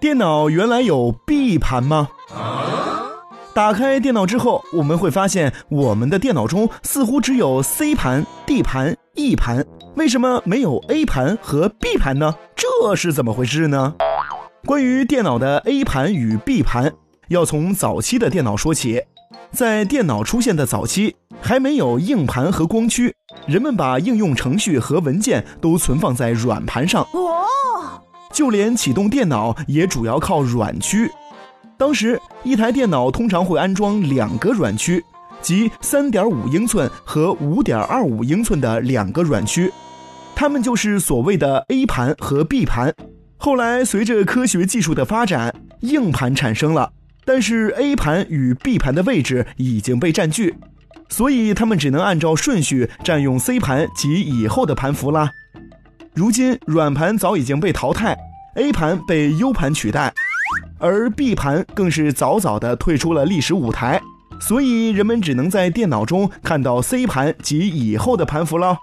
电脑原来有 B 盘吗？打开电脑之后，我们会发现我们的电脑中似乎只有 C 盘、D 盘、E 盘，为什么没有 A 盘和 B 盘呢？这是怎么回事呢？关于电脑的 A 盘与 B 盘，要从早期的电脑说起。在电脑出现的早期，还没有硬盘和光驱，人们把应用程序和文件都存放在软盘上。哦，就连启动电脑也主要靠软驱。当时一台电脑通常会安装两个软驱，即三点五英寸和五点二五英寸的两个软驱，它们就是所谓的 A 盘和 B 盘。后来随着科学技术的发展，硬盘产生了。但是 A 盘与 B 盘的位置已经被占据，所以他们只能按照顺序占用 C 盘及以后的盘符啦。如今软盘早已经被淘汰，A 盘被 U 盘取代，而 B 盘更是早早的退出了历史舞台，所以人们只能在电脑中看到 C 盘及以后的盘符了。